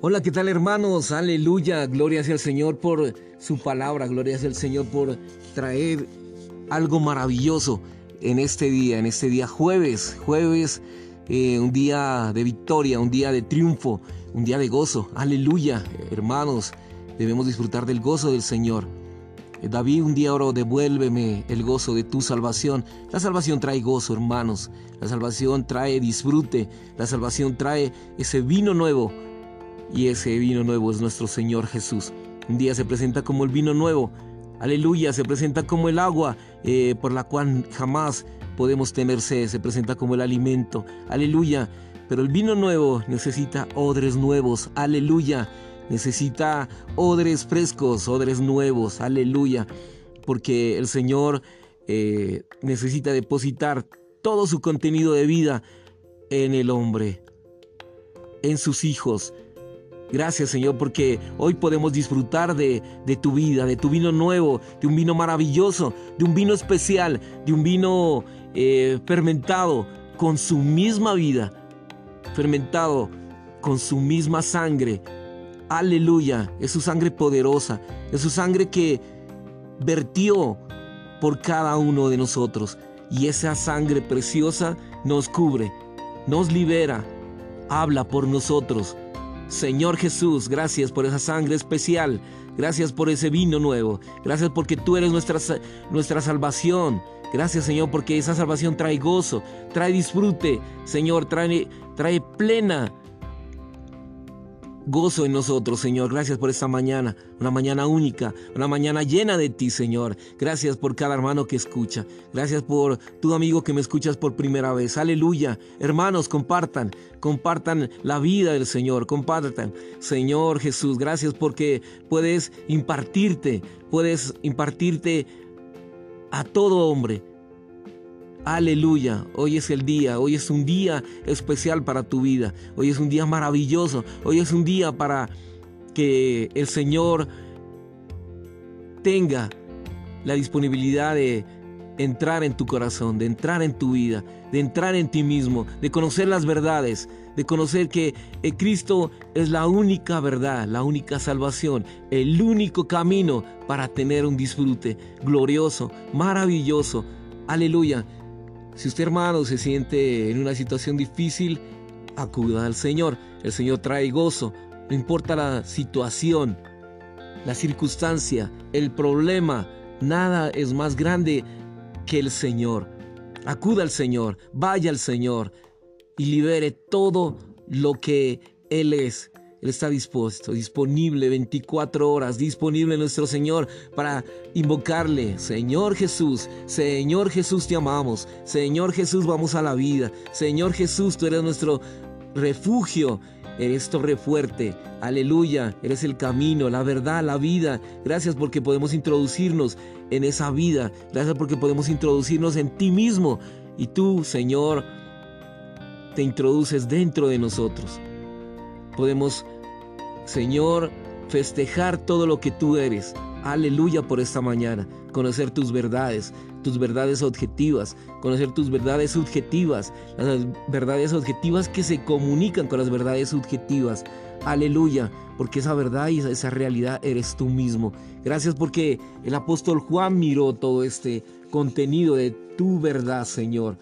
Hola, ¿qué tal hermanos? Aleluya, gloria sea al Señor por su palabra, gloria sea al Señor por traer algo maravilloso en este día, en este día jueves, jueves, eh, un día de victoria, un día de triunfo, un día de gozo. Aleluya, hermanos, debemos disfrutar del gozo del Señor. Eh, David un día oró, devuélveme el gozo de tu salvación. La salvación trae gozo, hermanos. La salvación trae disfrute. La salvación trae ese vino nuevo. Y ese vino nuevo es nuestro Señor Jesús. Un día se presenta como el vino nuevo. Aleluya, se presenta como el agua eh, por la cual jamás podemos tener sed. Se presenta como el alimento. Aleluya. Pero el vino nuevo necesita odres nuevos. Aleluya necesita odres frescos, odres nuevos, aleluya, porque el Señor eh, necesita depositar todo su contenido de vida en el hombre, en sus hijos. Gracias Señor porque hoy podemos disfrutar de, tu vida, de tu vino nuevo, de un vino maravilloso, de un vino especial, de un vino eh, fermentado con su misma vida, fermentado con su misma sangre, Aleluya, es su sangre poderosa, es su sangre que vertió por cada uno de nosotros. Y esa sangre preciosa nos cubre, nos libera, habla por nosotros. Señor Jesús, gracias por esa sangre especial, gracias por ese vino nuevo, gracias porque tú eres nuestra, nuestra salvación. Gracias Señor porque esa salvación trae gozo, trae disfrute, Señor, trae, trae plena gozo en nosotros, Señor. Gracias por esta mañana, una mañana única, una mañana llena de ti, Señor. Gracias por cada hermano que escucha. Gracias por tu amigo que me escuchas por primera vez. Aleluya. Hermanos, compartan, compartan la vida del Señor, compartan. Señor Jesús, gracias porque puedes impartirte, puedes impartirte a todo hombre Aleluya, hoy es el día, hoy es un día especial para tu vida, hoy es un día maravilloso, hoy es un día para que el Señor tenga la disponibilidad de entrar en tu corazón, de entrar en tu vida, de entrar en ti mismo, de conocer las verdades, de conocer que eh, Cristo es la única verdad, la única salvación, el único camino para tener un disfrute glorioso, maravilloso. Aleluya. Si usted hermano se siente en una situación difícil, acuda al Señor. El Señor trae gozo. No importa la situación, la circunstancia, el problema, nada es más grande que el Señor. Acuda al Señor, vaya al Señor y libere todo lo que Él es. Él está dispuesto, disponible 24 horas, disponible nuestro Señor para invocarle. Señor Jesús, Señor Jesús te amamos. Señor Jesús vamos a la vida. Señor Jesús tú eres nuestro refugio. Eres torre fuerte. Aleluya. Eres el camino, la verdad, la vida. Gracias porque podemos introducirnos en esa vida. Gracias porque podemos introducirnos en ti mismo. Y tú, Señor, te introduces dentro de nosotros podemos, Señor, festejar todo lo que tú eres. Aleluya por esta mañana. Conocer tus verdades, tus verdades objetivas, conocer tus verdades subjetivas, las verdades objetivas que se comunican con las verdades subjetivas. Aleluya, porque esa verdad y esa realidad eres tú mismo. Gracias porque el apóstol Juan miró todo este contenido de tu verdad, Señor.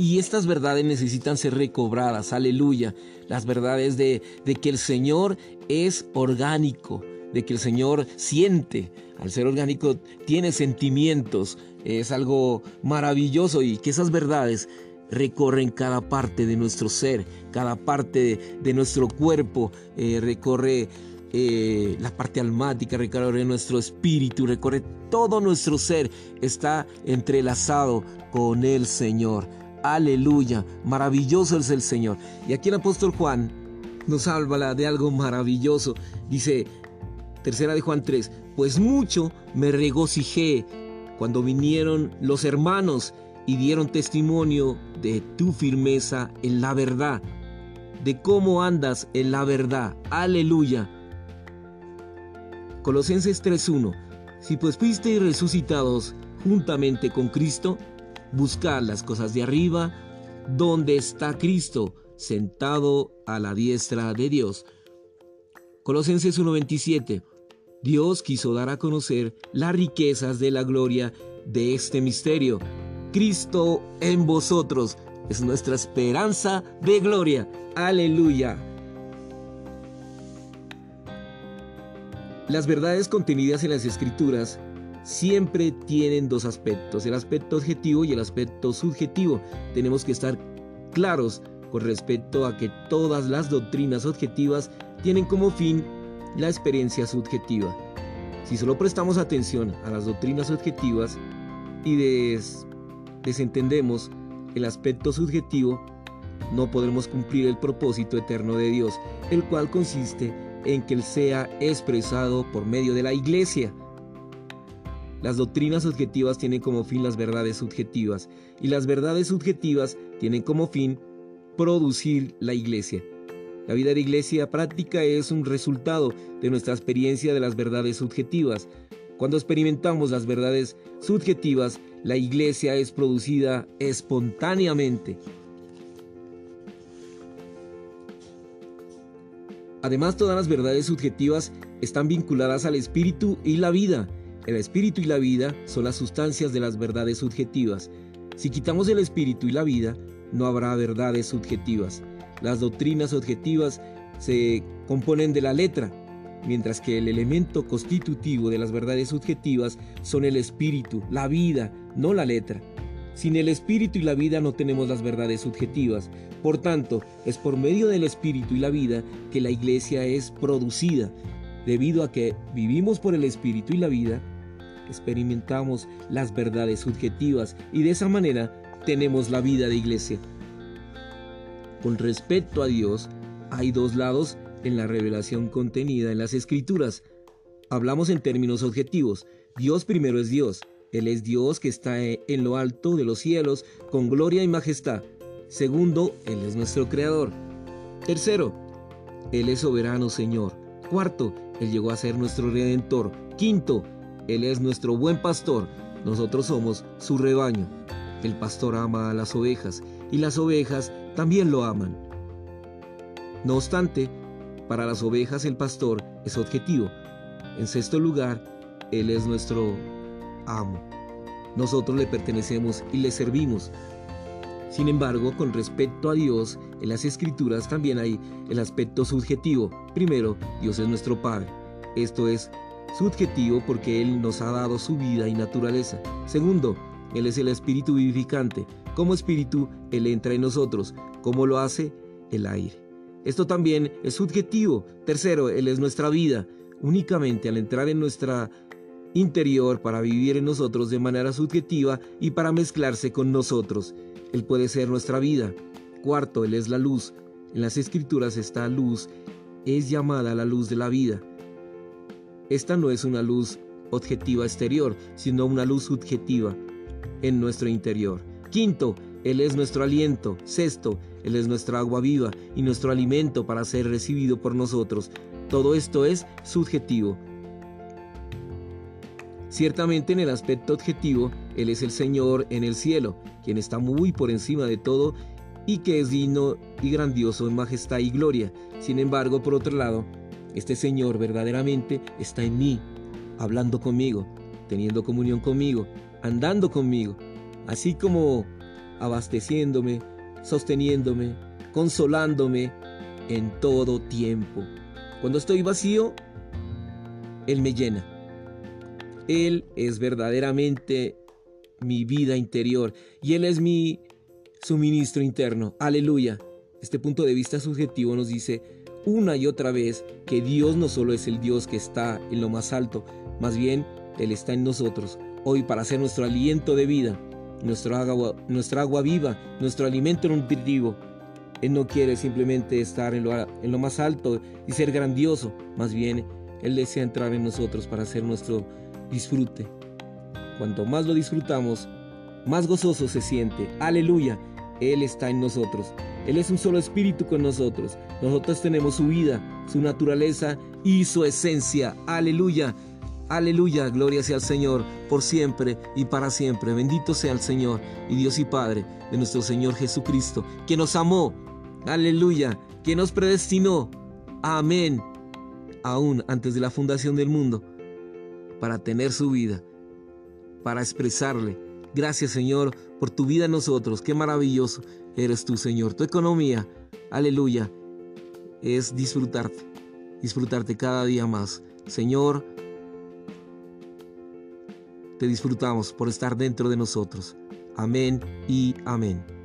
Y estas verdades necesitan ser recobradas, aleluya. Las verdades de, que el Señor es orgánico, de que el Señor siente. Al ser orgánico tiene sentimientos, es algo maravilloso y que esas verdades recorren cada parte de nuestro ser, cada parte de, nuestro cuerpo, eh, recorre eh, la parte almática, recorre nuestro espíritu, recorre todo nuestro ser, está entrelazado con el Señor. Aleluya, maravilloso es el Señor. Y aquí el apóstol Juan nos habla de algo maravilloso. Dice, tercera de Juan 3, pues mucho me regocijé cuando vinieron los hermanos y dieron testimonio de tu firmeza en la verdad, de cómo andas en la verdad. Aleluya. Colosenses 3.1. Si pues fuisteis resucitados juntamente con Cristo, Buscar las cosas de arriba, donde está Cristo, sentado a la diestra de Dios. Colosenses 1:27. Dios quiso dar a conocer las riquezas de la gloria de este misterio. Cristo en vosotros es nuestra esperanza de gloria. Aleluya. Las verdades contenidas en las escrituras siempre tienen dos aspectos, el aspecto objetivo y el aspecto subjetivo. Tenemos que estar claros con respecto a que todas las doctrinas objetivas tienen como fin la experiencia subjetiva. Si solo prestamos atención a las doctrinas objetivas y desentendemos el aspecto subjetivo, no podremos cumplir el propósito eterno de Dios, el cual consiste en que Él sea expresado por medio de la iglesia. Las doctrinas objetivas tienen como fin las verdades subjetivas y las verdades subjetivas tienen como fin producir la iglesia. La vida de iglesia práctica es un resultado de nuestra experiencia de las verdades subjetivas. Cuando experimentamos las verdades subjetivas, la iglesia es producida espontáneamente. Además, todas las verdades subjetivas están vinculadas al espíritu y la vida. El espíritu y la vida son las sustancias de las verdades subjetivas. Si quitamos el espíritu y la vida, no habrá verdades subjetivas. Las doctrinas objetivas se componen de la letra, mientras que el elemento constitutivo de las verdades subjetivas son el espíritu, la vida, no la letra. Sin el espíritu y la vida no tenemos las verdades subjetivas. Por tanto, es por medio del espíritu y la vida que la iglesia es producida. Debido a que vivimos por el espíritu y la vida, experimentamos las verdades subjetivas y de esa manera tenemos la vida de iglesia. Con respecto a Dios, hay dos lados en la revelación contenida en las escrituras. Hablamos en términos objetivos. Dios primero es Dios. Él es Dios que está en lo alto de los cielos con gloria y majestad. Segundo, Él es nuestro Creador. Tercero, Él es soberano Señor. Cuarto, Él llegó a ser nuestro Redentor. Quinto, Él es nuestro buen pastor. Nosotros somos su rebaño. El pastor ama a las ovejas y las ovejas también lo aman. No obstante, para las ovejas el pastor es objetivo. En sexto lugar, Él es nuestro amo. Nosotros le pertenecemos y le servimos. Sin embargo, con respecto a Dios, en las escrituras también hay el aspecto subjetivo. Primero, Dios es nuestro Padre. Esto es subjetivo porque Él nos ha dado su vida y naturaleza. Segundo, Él es el Espíritu vivificante. Como espíritu, Él entra en nosotros. ¿Cómo lo hace? El aire. Esto también es subjetivo. Tercero, Él es nuestra vida. Únicamente al entrar en nuestra interior para vivir en nosotros de manera subjetiva y para mezclarse con nosotros. Él puede ser nuestra vida. Cuarto, Él es la luz. En las escrituras esta luz es llamada la luz de la vida. Esta no es una luz objetiva exterior, sino una luz subjetiva en nuestro interior. Quinto, Él es nuestro aliento. Sexto, Él es nuestra agua viva y nuestro alimento para ser recibido por nosotros. Todo esto es subjetivo. Ciertamente en el aspecto objetivo, Él es el Señor en el cielo, quien está muy por encima de todo y que es digno y grandioso en majestad y gloria. Sin embargo, por otro lado, este Señor verdaderamente está en mí, hablando conmigo, teniendo comunión conmigo, andando conmigo, así como abasteciéndome, sosteniéndome, consolándome en todo tiempo. Cuando estoy vacío, Él me llena. Él es verdaderamente mi vida interior y Él es mi suministro interno. Aleluya. Este punto de vista subjetivo nos dice una y otra vez que Dios no solo es el Dios que está en lo más alto, más bien Él está en nosotros, hoy para ser nuestro aliento de vida nuestra agua, nuestra agua viva, nuestro alimento nutritivo. Él no quiere simplemente estar en lo, en lo más alto y ser grandioso, más bien Él desea entrar en nosotros para hacer nuestro disfrute. Cuanto más lo disfrutamos, más gozoso se siente. Aleluya, Él está en nosotros. Él es un solo espíritu con nosotros. Nosotros tenemos su vida, su naturaleza y su esencia. Aleluya. Aleluya, gloria sea al Señor, por siempre y para siempre. Bendito sea el Señor y Dios y Padre de nuestro Señor Jesucristo, que nos amó aleluya, que nos predestinó, amén, aún antes de la fundación del mundo, para tener su vida, para expresarle. Gracias Señor por tu vida en nosotros, qué maravilloso eres tú Señor. Tu economía, aleluya, es disfrutarte, disfrutarte cada día más. Señor, te disfrutamos por estar dentro de nosotros. Amén y amén.